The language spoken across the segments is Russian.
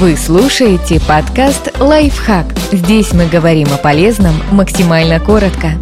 Вы слушаете подкаст «Лайфхак». Здесь мы говорим о полезном максимально коротко.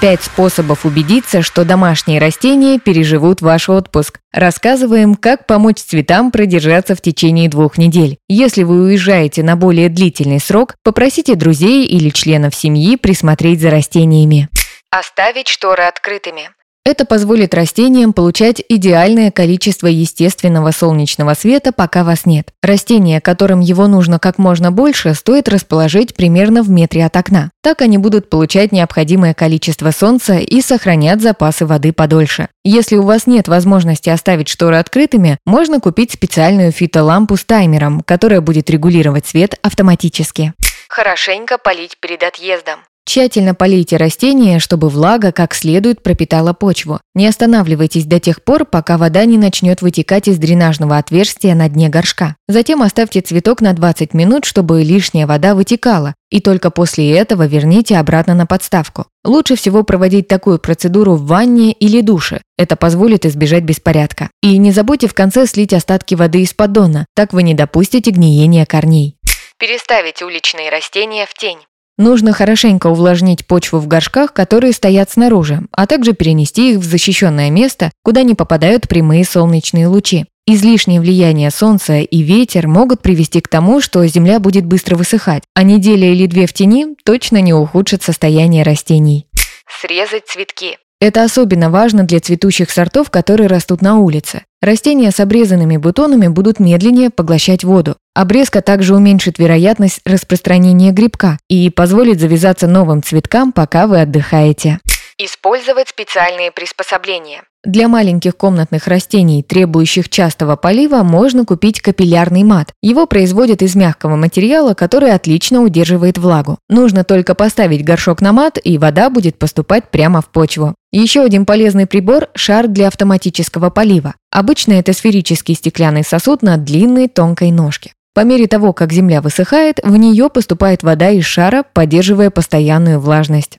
Пять способов убедиться, что домашние растения переживут ваш отпуск. Рассказываем, как помочь цветам продержаться в течение двух недель. Если вы уезжаете на более длительный срок, попросите друзей или членов семьи присмотреть за растениями. Оставить шторы открытыми. Это позволит растениям получать идеальное количество естественного солнечного света, пока вас нет. Растения, которым его нужно как можно больше, стоит расположить примерно в метре от окна. Так они будут получать необходимое количество солнца и сохранят запасы воды подольше. Если у вас нет возможности оставить шторы открытыми, можно купить специальную фитолампу с таймером, которая будет регулировать свет автоматически. Хорошенько полить перед отъездом. Тщательно полейте растения, чтобы влага как следует пропитала почву. Не останавливайтесь до тех пор, пока вода не начнет вытекать из дренажного отверстия на дне горшка. Затем оставьте цветок на 20 минут, чтобы лишняя вода вытекала, и только после этого верните обратно на подставку. Лучше всего проводить такую процедуру в ванне или душе. Это позволит избежать беспорядка. И не забудьте в конце слить остатки воды из поддона, так вы не допустите гниения корней. Переставить уличные растения в тень. Нужно хорошенько увлажнить почву в горшках, которые стоят снаружи, а также перенести их в защищенное место, куда не попадают прямые солнечные лучи. Излишнее влияние солнца и ветер могут привести к тому, что земля будет быстро высыхать, а неделя или две в тени точно не ухудшит состояние растений. Срезать цветки. Это особенно важно для цветущих сортов, которые растут на улице. Растения с обрезанными бутонами будут медленнее поглощать воду. Обрезка также уменьшит вероятность распространения грибка и позволит завязаться новым цветкам, пока вы отдыхаете. Использовать специальные приспособления. Для маленьких комнатных растений, требующих частого полива, можно купить капиллярный мат. Его производят из мягкого материала, который отлично удерживает влагу. Нужно только поставить горшок на мат, и вода будет поступать прямо в почву. Еще один полезный прибор – шар для автоматического полива. Обычно это сферический стеклянный сосуд на длинной тонкой ножке. По мере того, как земля высыхает, в нее поступает вода из шара, поддерживая постоянную влажность.